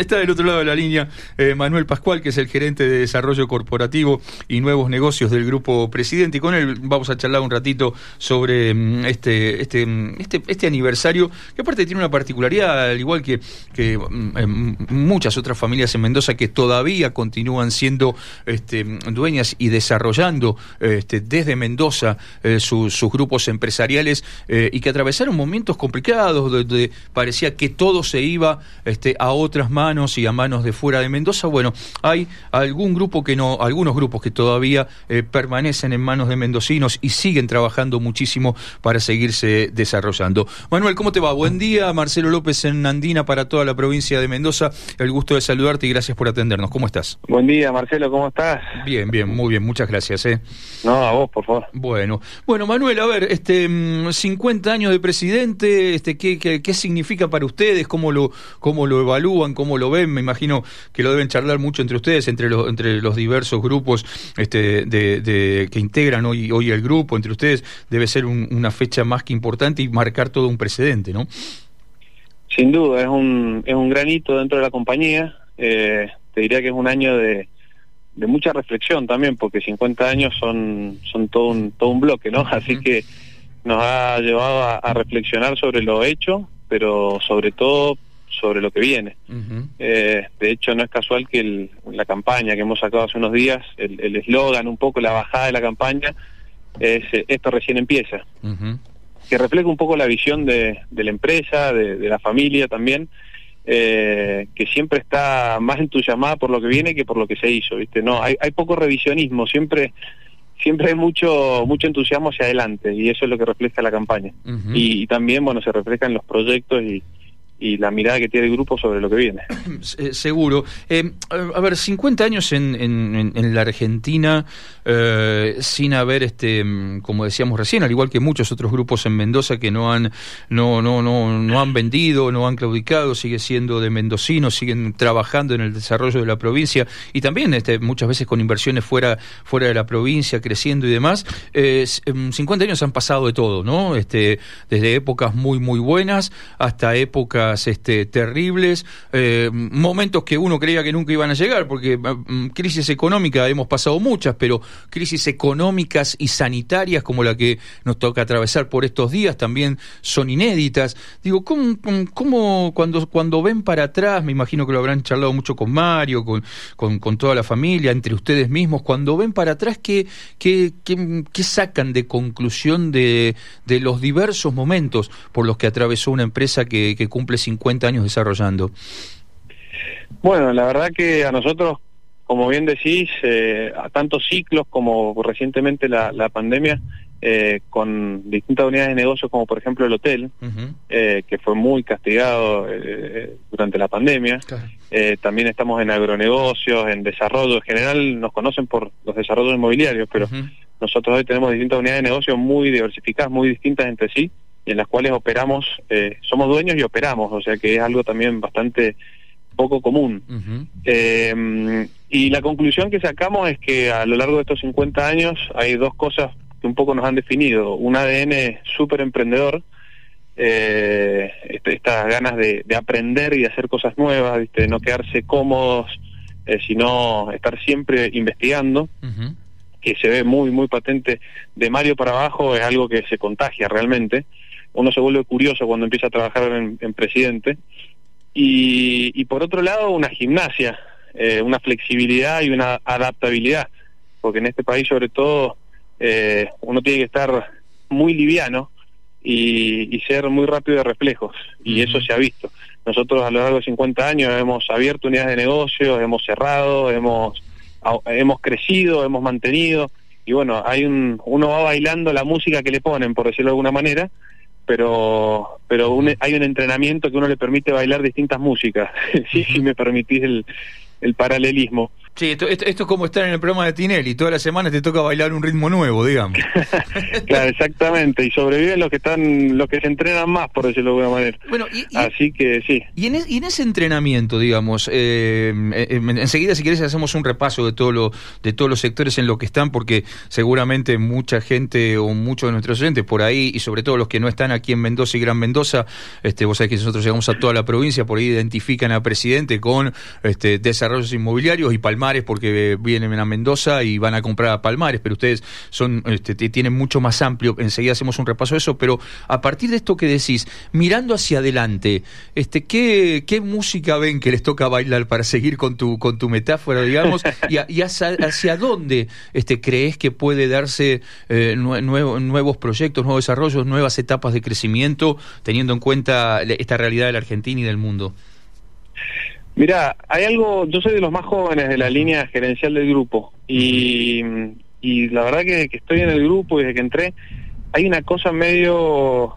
está del otro lado de la línea eh, Manuel Pascual, que es el gerente de desarrollo corporativo y nuevos negocios del Grupo Presidente. Y con él vamos a charlar un ratito sobre mm, este, este, mm, este, este aniversario, que aparte tiene una particularidad, al igual que, que mm, muchas otras familias en Mendoza que todavía continúan siendo este, dueñas y desarrollando este, desde Mendoza eh, sus grupos empresariales eh, y que atravesaron momentos complicados donde parecía que todo se iba este, a otras manos y a manos de fuera de Mendoza. Bueno, hay algún grupo que no, algunos grupos que todavía eh, permanecen en manos de mendocinos y siguen trabajando muchísimo para seguirse desarrollando. Manuel, ¿cómo te va? Buen día, Marcelo López en Andina para toda la provincia de Mendoza. El gusto de saludarte y gracias por atendernos. ¿Cómo estás? Buen día, Marcelo, ¿cómo estás? Bien, bien, muy bien, muchas gracias. ¿eh? No, a vos, por favor. Bueno, bueno, Manuel, a ver, este 50 mm, años de presidente, este, ¿qué, qué, qué significa para ustedes? ¿Cómo lo, cómo lo evalúan? ¿Cómo lo ven? Me imagino que lo deben charlar mucho entre ustedes, entre los, entre los diversos grupos este, de, que integran hoy, hoy el grupo, entre ustedes, debe ser una fecha más que importante y marcar todo un precedente, ¿no? Sin duda, es un, es un granito dentro de la compañía. Eh, te diría que es un año de, de mucha reflexión también, porque 50 años son, son todo, un, todo un bloque, ¿no? Así que nos ha llevado a, reflexionar sobre lo hecho, pero sobre todo sobre lo que viene. eh, de hecho, no es casual que la campaña que hemos sacado hace unos días, el eslogan, un poco la bajada de la campaña, es esto recién empieza. Que refleja un poco la visión de, de la empresa, de, de, la familia también, eh, que siempre está más entusiasmada por lo que viene que por lo que se hizo, ¿viste? No, hay, hay poco revisionismo, siempre siempre hay mucho mucho entusiasmo hacia adelante y eso es lo que refleja la campaña. y, y, también, bueno, se refleja en los proyectos y, y la mirada que tiene el grupo sobre lo que viene. Seguro. Eh, a ver, 50 años en, en, la Argentina eh, sin haber, este, como decíamos recién, al igual que muchos otros grupos en Mendoza que no han, no, no, no, no han vendido, no han claudicado, sigue siendo de mendocinos, siguen trabajando en el desarrollo de la provincia y también este, muchas veces con inversiones fuera, fuera de la provincia, creciendo y demás. 50 em, años han pasado de todo, ¿no? Este, desde épocas muy, muy buenas hasta épocas este, terribles, eh, momentos que uno creía que nunca iban a llegar, porque mm, crisis económica hemos pasado muchas, pero crisis económicas y sanitarias como la que nos toca atravesar por estos días también son inéditas. Digo, ¿cómo, cuando, cuando ven para atrás, me imagino que lo habrán charlado mucho con Mario, con, con, toda la familia, entre ustedes mismos, cuando ven para atrás, ¿qué, qué, qué, sacan de conclusión de, de los diversos momentos por los que atravesó una empresa que, que cumple 50 años desarrollando? Bueno, la verdad que a nosotros, como bien decís, eh, a tantos ciclos como recientemente la, la pandemia, eh, con distintas unidades de negocio, como por ejemplo el hotel, eh, que fue muy castigado durante la pandemia. también estamos en agronegocios, en desarrollo. En general nos conocen por los desarrollos inmobiliarios, pero nosotros hoy tenemos distintas unidades de negocio muy diversificadas, muy distintas entre sí en las cuales operamos, eh, somos dueños y operamos, o sea que es algo también bastante poco común. eh, y la conclusión que sacamos es que a lo largo de estos 50 años hay dos cosas que un poco nos han definido. Un ADN súper emprendedor, eh, este, estas ganas de, de, aprender y de hacer cosas nuevas, de no quedarse cómodos, eh, sino estar siempre investigando. que se ve muy, muy patente de Mario para abajo, es algo que se contagia realmente uno se vuelve curioso cuando empieza a trabajar en, presidente. Y, por otro lado, una gimnasia, eh, una flexibilidad y una adaptabilidad, porque en este país sobre todo eh, uno tiene que estar muy liviano y, ser muy rápido de reflejos, y eso se ha visto. Nosotros a lo largo de 50 años hemos abierto unidades de negocio, hemos cerrado, hemos, hemos crecido, hemos mantenido, y bueno, hay un, uno va bailando la música que le ponen, por decirlo de alguna manera, pero pero hay un entrenamiento que uno le permite bailar distintas músicas, sí, si me permitís el, el paralelismo. Sí, esto, esto, es como estar en el programa de Tinelli, todas las semanas te toca bailar un ritmo nuevo, digamos. claro, exactamente, y sobreviven los que están, los que se entrenan más, por decirlo de alguna manera. Bueno, Así que sí. Y en, y en ese entrenamiento, digamos, eh, eh, enseguida si quieres hacemos un repaso de todo lo, de todos los sectores en los que están, porque seguramente mucha gente o muchos de nuestros oyentes por ahí, y sobre todo los que no están aquí en Mendoza y Gran Mendoza, este, vos sabés que nosotros llegamos a toda la provincia, por ahí identifican a presidente con este, desarrollos inmobiliarios y Palmar porque vienen a Mendoza y van a comprar a Palmares, pero ustedes son este, tienen mucho más amplio. Enseguida hacemos un repaso de eso, pero a partir de esto que decís, mirando hacia adelante, este, ¿qué, qué música ven que les toca bailar para seguir con tu con tu metáfora, digamos, y, hacia, dónde este, crees que puede darse eh, nuevos proyectos, nuevos desarrollos, nuevas etapas de crecimiento, teniendo en cuenta esta realidad de la Argentina y del mundo? Mira, hay algo, yo soy de los más jóvenes de la línea gerencial del grupo y, la verdad que, estoy en el grupo y desde que entré hay una cosa medio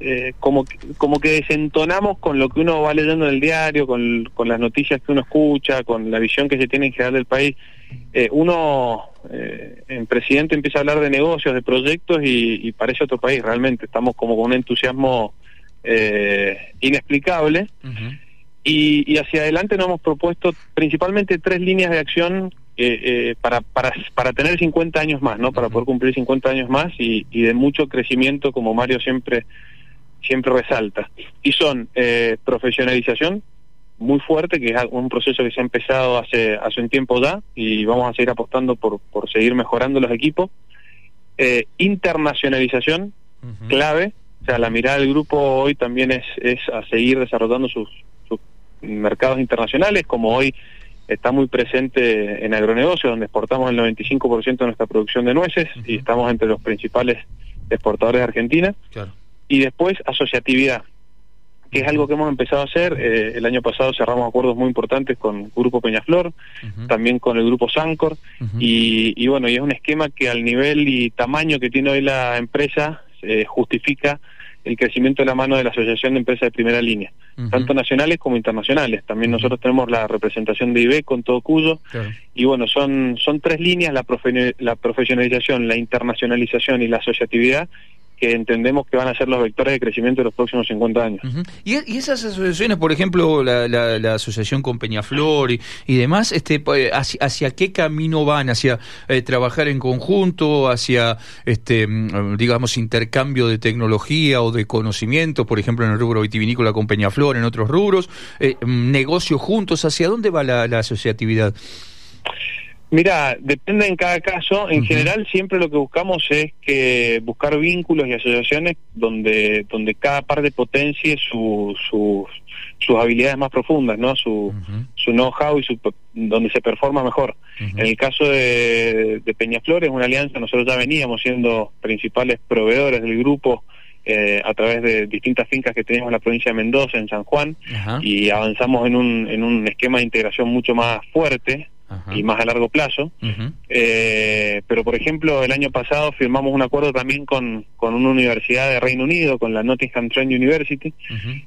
eh, como, como que desentonamos con lo que uno va leyendo en el diario, con, con las noticias que uno escucha, con la visión que se tiene en general del país. Eh, uno eh, en presidente empieza a hablar de negocios, de proyectos y, parece otro país realmente. Estamos como con un entusiasmo inexplicable. Y, hacia adelante nos hemos propuesto principalmente tres líneas de acción eh, eh, para, para, para tener 50 años más, ¿no? Para poder cumplir 50 años más y, de mucho crecimiento, como Mario siempre, siempre resalta. Y son eh, profesionalización muy fuerte, que es un proceso que se ha empezado hace, hace un tiempo ya y vamos a seguir apostando por, por seguir mejorando los equipos. internacionalización, clave, o sea, la mirada del grupo hoy también es, es a seguir desarrollando sus, mercados internacionales, como hoy está muy presente en agronegocios, donde exportamos el 95% de nuestra producción de nueces y estamos entre los principales exportadores de Argentina. Y después asociatividad, que es algo que hemos empezado a hacer. Eh, el año pasado cerramos acuerdos muy importantes con Grupo Peñaflor, también con el Grupo Sancor, y, y, bueno, y es un esquema que al nivel y tamaño que tiene hoy la empresa eh, justifica el crecimiento de la mano de la Asociación de Empresas de Primera Línea, tanto nacionales como internacionales. También nosotros tenemos la representación de IB con todo Cuyo. Y bueno, son, son tres líneas, la, la profesionalización, la internacionalización y la asociatividad, que entendemos que van a ser los vectores de crecimiento de los próximos 50 años. ¿Y, esas asociaciones, por ejemplo, la, la, asociación con Peñaflor y, demás, este, pues, hacia, qué camino van? ¿Hacia eh, trabajar en conjunto? ¿Hacia, este, mm, digamos, intercambio de tecnología o de conocimiento? Por ejemplo, en el rubro vitivinícola con Peñaflor, en otros rubros. Eh, mm, ¿Negocios juntos? ¿Hacia dónde va la, la asociatividad? Mira, depende en cada caso. En general, siempre lo que buscamos es que buscar vínculos y asociaciones donde donde cada parte potencie su, sus habilidades más profundas, ¿no? Su, su know-how y su, donde se performa mejor. En el caso de, de Peñaflor es una alianza. Nosotros ya veníamos siendo principales proveedores del grupo. Eh, a través de distintas fincas que teníamos en la provincia de Mendoza, en San Juan, y avanzamos en un, en un esquema de integración mucho más fuerte, y más a largo plazo. eh, pero, por ejemplo, el año pasado firmamos un acuerdo también con, con una universidad de Reino Unido, con la Nottingham Trent University,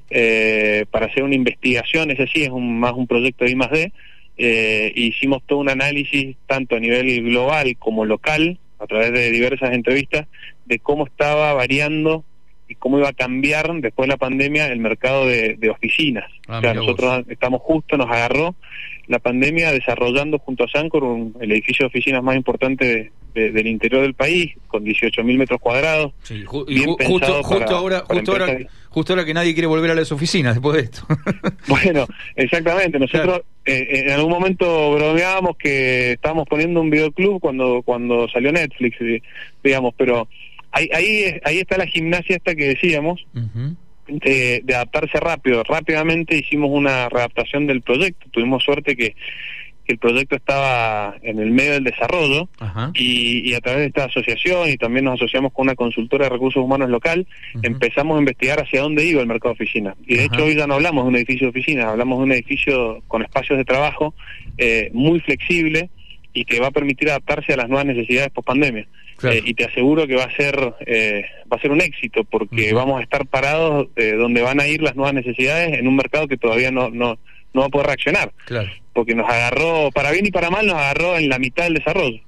eh, para hacer una investigación, ese sí es un, más un proyecto de I más D. Eh, hicimos todo un análisis tanto a nivel global como local, a través de diversas entrevistas, de cómo estaba variando y cómo iba a cambiar después de la pandemia el mercado de, oficinas. Ah, o sea, nosotros estamos justo, nos agarró la pandemia desarrollando junto a Sancor el edificio de oficinas más importante del interior del país, con 18.000 metros cuadrados. justo, justo, ahora, justo, ahora, justo ahora que nadie quiere volver a las oficinas después de esto. bueno, exactamente. Nosotros eh, en algún momento bromeábamos que estábamos poniendo un videoclub cuando, cuando salió Netflix, digamos, pero ahí, ahí, ahí está la gimnasia esta que decíamos. de, adaptarse rápido. Rápidamente hicimos una readaptación del proyecto. Tuvimos suerte que, el proyecto estaba en el medio del desarrollo y, a través de esta asociación y también nos asociamos con una consultora de recursos humanos local, empezamos a investigar hacia dónde iba el mercado de oficina. Y de hecho hoy ya no hablamos de un edificio de oficina, hablamos de un edificio con espacios de trabajo eh, muy flexible y que va a permitir adaptarse a las nuevas necesidades post pandemia. Eh, y te aseguro que va a ser eh, va a ser un éxito porque vamos a estar parados eh, donde van a ir las nuevas necesidades en un mercado que todavía no no no va a poder reaccionar. Claro. Porque nos agarró, para bien y para mal, nos agarró en la mitad del desarrollo.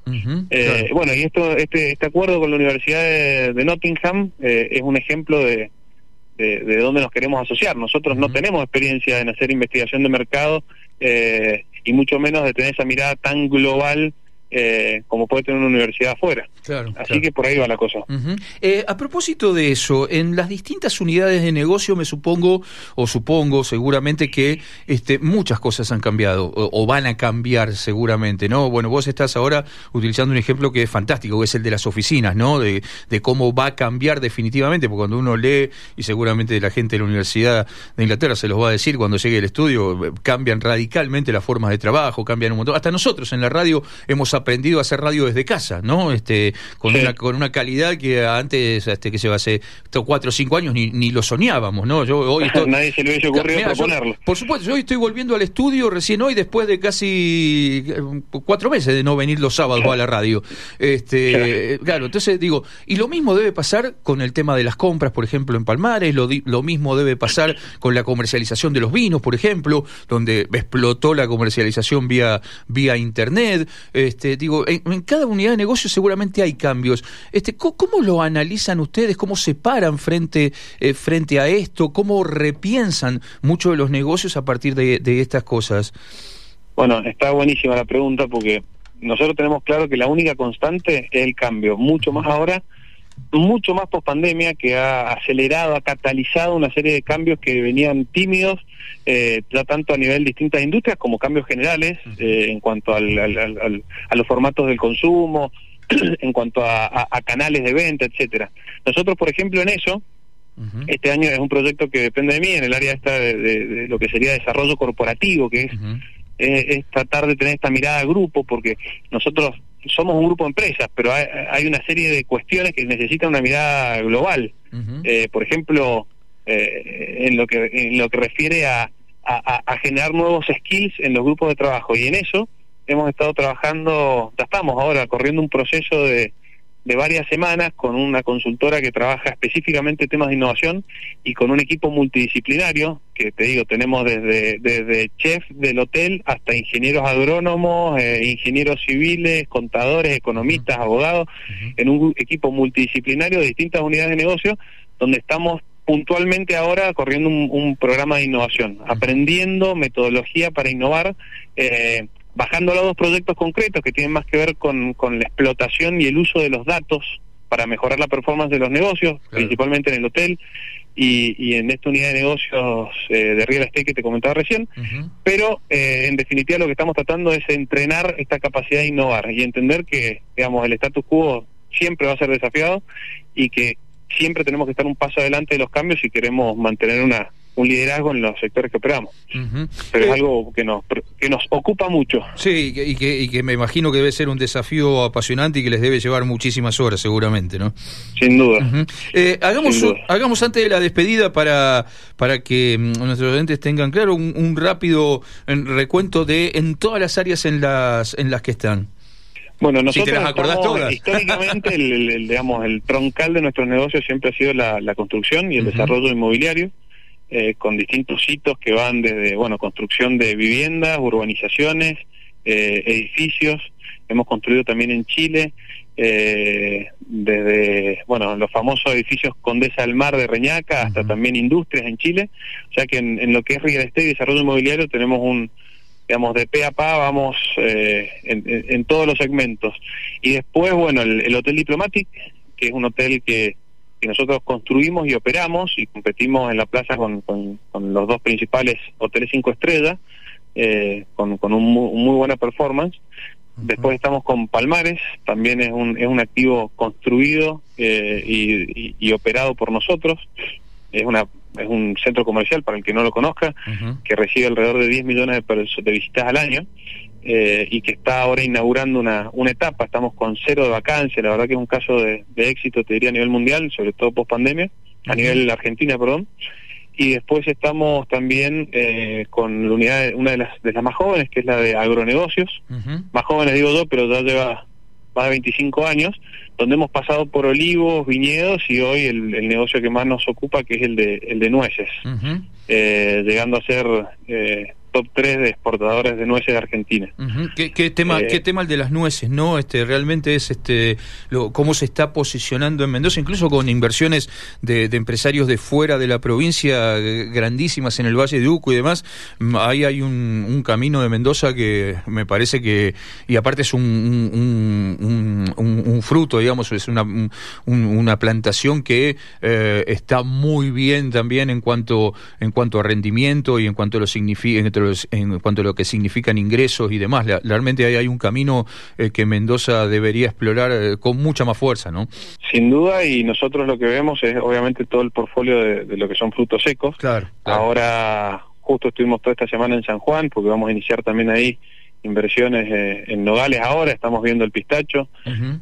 eh, Bueno, y esto este, este acuerdo con la Universidad de, Nottingham eh, es un ejemplo de, de, dónde nos queremos asociar. Nosotros no tenemos experiencia en hacer investigación de mercado eh, y mucho menos de tener esa mirada tan global eh, como puede tener una universidad afuera. Claro, Así que por ahí va la cosa. Eh, a propósito de eso, en las distintas unidades de negocio me supongo, o supongo seguramente que este, muchas cosas han cambiado, o, van a cambiar seguramente, ¿no? Bueno, vos estás ahora utilizando un ejemplo que es fantástico, que es el de las oficinas, ¿no? De, de cómo va a cambiar definitivamente, porque cuando uno lee, y seguramente la gente de la Universidad de Inglaterra se los va a decir cuando llegue el estudio, cambian radicalmente las formas de trabajo, cambian un montón. Hasta nosotros en la radio hemos aprendido a hacer radio desde casa, ¿no? Este, con una con una calidad que antes, este, que se va hace cuatro o cinco años ni, ni lo soñábamos, ¿no? Yo hoy nadie se le hubiese ocurrido proponerlo. por supuesto, yo hoy estoy volviendo al estudio recién hoy después de casi eh, cuatro meses de no venir los sábados a la radio. Este, claro. entonces digo, y lo mismo debe pasar con el tema de las compras, por ejemplo, en Palmares, lo, lo mismo debe pasar con la comercialización de los vinos, por ejemplo, donde explotó la comercialización vía vía internet, este este, digo, en, cada unidad de negocio seguramente hay cambios. Este, ¿cómo, lo analizan ustedes? ¿Cómo se paran frente, eh, frente a esto? ¿Cómo repiensan muchos de los negocios a partir de, estas cosas? Bueno, está buenísima la pregunta porque nosotros tenemos claro que la única constante es el cambio, mucho más ahora mucho más post pandemia que ha acelerado, ha catalizado una serie de cambios que venían tímidos, eh, ya tanto a nivel de distintas industrias como cambios generales eh, en cuanto al, a los formatos del consumo, en cuanto a, canales de venta, etcétera. Nosotros, por ejemplo, en eso, este año es un proyecto que depende de mí en el área esta de, lo que sería desarrollo corporativo, que es, es tratar de tener esta mirada de grupo, porque nosotros somos un grupo de empresas, pero hay, una serie de cuestiones que necesitan una mirada global. eh, por ejemplo, eh, en lo que en lo que refiere a, a, generar nuevos skills en los grupos de trabajo y en eso hemos estado trabajando, ya estamos ahora corriendo un proceso de de varias semanas con una consultora que trabaja específicamente temas de innovación y con un equipo multidisciplinario, que te digo, tenemos desde, desde chef del hotel hasta ingenieros agrónomos, eh, ingenieros civiles, contadores, economistas, abogados, en un equipo multidisciplinario de distintas unidades de negocio, donde estamos puntualmente ahora corriendo un, programa de innovación, aprendiendo metodología para innovar. Eh, bajando a dos proyectos concretos que tienen más que ver con, con la explotación y el uso de los datos para mejorar la performance de los negocios, principalmente en el hotel y, y, en esta unidad de negocios eh, de real estate que te comentaba recién, pero eh, en definitiva lo que estamos tratando es entrenar esta capacidad de innovar y entender que, digamos, el status quo siempre va a ser desafiado y que siempre tenemos que estar un paso adelante de los cambios si queremos mantener una un liderazgo en los sectores que operamos. Pero es eh, algo que nos, que nos ocupa mucho. Sí, y que, y que me imagino que debe ser un desafío apasionante y que les debe llevar muchísimas horas seguramente, ¿no? Sin duda. Eh, hagamos, hagamos antes de la despedida para, para que mm, nuestros oyentes tengan claro un, rápido recuento de en todas las áreas en las, en las que están. Bueno, nosotros históricamente el, digamos el troncal de nuestros negocios siempre ha sido la, construcción y el desarrollo inmobiliario. Eh, con distintos hitos que van desde, bueno, construcción de viviendas, urbanizaciones, eh, edificios. Hemos construido también en Chile, eh, desde, bueno, los famosos edificios Condesa del Mar de Reñaca hasta también industrias en Chile. O sea que en, lo que es real estate y desarrollo inmobiliario tenemos un, digamos, de pe a pa vamos en, todos los segmentos. Y después, bueno, el, el Hotel Diplomatic, que es un hotel que nosotros construimos y operamos y competimos en la plaza con, con, los dos principales hoteles cinco estrellas, eh, con, con un muy, buena performance. Después estamos con Palmares, también es un, es un activo construido eh, y, operado por nosotros. Es, una, es un centro comercial, para el que no lo conozca, que recibe alrededor de 10 millones de, de visitas al año. Eh, y que está ahora inaugurando una, una etapa. Estamos con cero de vacancia, la verdad que es un caso de, éxito, te diría, a nivel mundial, sobre todo post pandemia, a nivel Argentina, perdón. Y después estamos también eh, con la unidad, una de las, de las más jóvenes, que es la de agronegocios. Más jóvenes digo yo, pero ya lleva más de 25 años, donde hemos pasado por olivos, viñedos y hoy el, el negocio que más nos ocupa, que es el de, el de nueces, eh, llegando a ser top 3 de exportadores de nueces de Argentina. ¿Qué, tema, eh, ¿Qué tema el de las nueces, no? Este, realmente es este lo, cómo se está posicionando en Mendoza, incluso con inversiones de, empresarios de fuera de la provincia, eh, grandísimas en el Valle de Uco y demás. Mm, ahí hay un, un camino de Mendoza que me parece que, y aparte es un, un, un fruto, digamos, es una, una plantación que eh, está muy bien también en cuanto, en cuanto a rendimiento y en cuanto a lo, en cuanto a lo que significan ingresos y demás. Realmente ahí hay un camino eh, que Mendoza debería explorar eh, con mucha más fuerza, ¿no? Sin duda, y nosotros lo que vemos es obviamente todo el portfolio de, lo que son frutos secos. Claro, Ahora, justo estuvimos toda esta semana en San Juan, porque vamos a iniciar también ahí inversiones eh, en nogales ahora, estamos viendo el pistacho,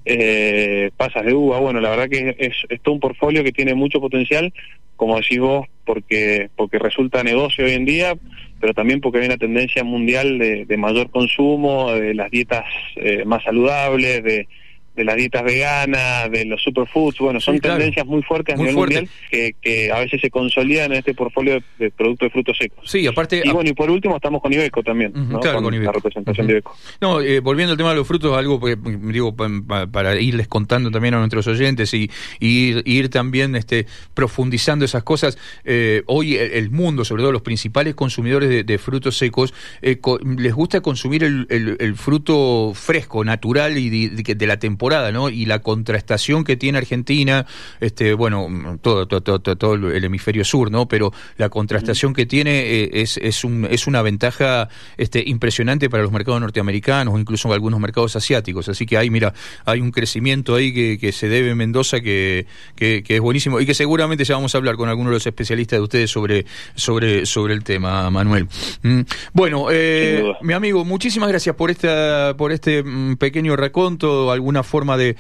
eh, pasas de uva, bueno, la verdad que es, es, todo un portfolio que tiene mucho potencial, como decís vos, porque, porque resulta negocio hoy en día, pero también porque hay una tendencia mundial de, de mayor consumo, de las dietas eh, más saludables, de de las dietas veganas, de los superfoods, bueno, son tendencias muy fuertes a nivel mundial que, que, a veces se consolidan en este portfolio de, productos de frutos secos. Sí, aparte... Y bueno, y por último estamos con Ibeco también, claro, con, la representación de Ibeco. No, eh, volviendo al tema de los frutos, algo que, digo, para irles contando también a nuestros oyentes y, ir, también este, profundizando esas cosas, eh, hoy el, mundo, sobre todo los principales consumidores de, frutos secos, eh, les gusta consumir el, el, fruto fresco, natural y de, de la temporada ¿no? Y la contrastación que tiene Argentina, este, bueno, todo, todo, todo, el hemisferio sur, ¿no? Pero la contrastación que tiene eh, es, es, un, es una ventaja este, impresionante para los mercados norteamericanos o incluso algunos mercados asiáticos. Así que hay, mira, hay un crecimiento ahí que, que se debe en Mendoza que, que, es buenísimo y que seguramente ya vamos a hablar con algunos de los especialistas de ustedes sobre, sobre, sobre el tema, Manuel. Mm. Bueno, eh, mi amigo, muchísimas gracias por esta, por este mm, pequeño raconto, alguna forma de,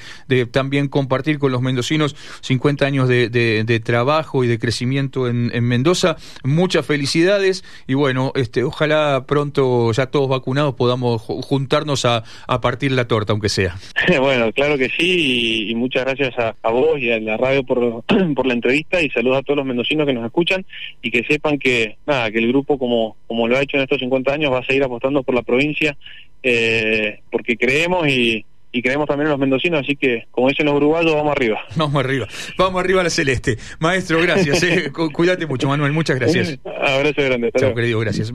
también compartir con los mendocinos 50 años de, trabajo y de crecimiento en, Mendoza. Muchas felicidades y bueno, este, ojalá pronto ya todos vacunados podamos juntarnos a, partir la torta, aunque sea. bueno, claro que sí y, muchas gracias a, vos y a la radio por, por la entrevista y saludos a todos los mendocinos que nos escuchan y que sepan que nada que el grupo como, como lo ha hecho en estos 50 años va a seguir apostando por la provincia eh, porque creemos y, y creemos también en los mendocinos, así que, como dicen los uruguayos, vamos arriba. Vamos arriba, vamos arriba a la celeste. Maestro, gracias. Eh. Cuídate mucho, Manuel, muchas gracias. abrazo grande. Chao, querido, gracias.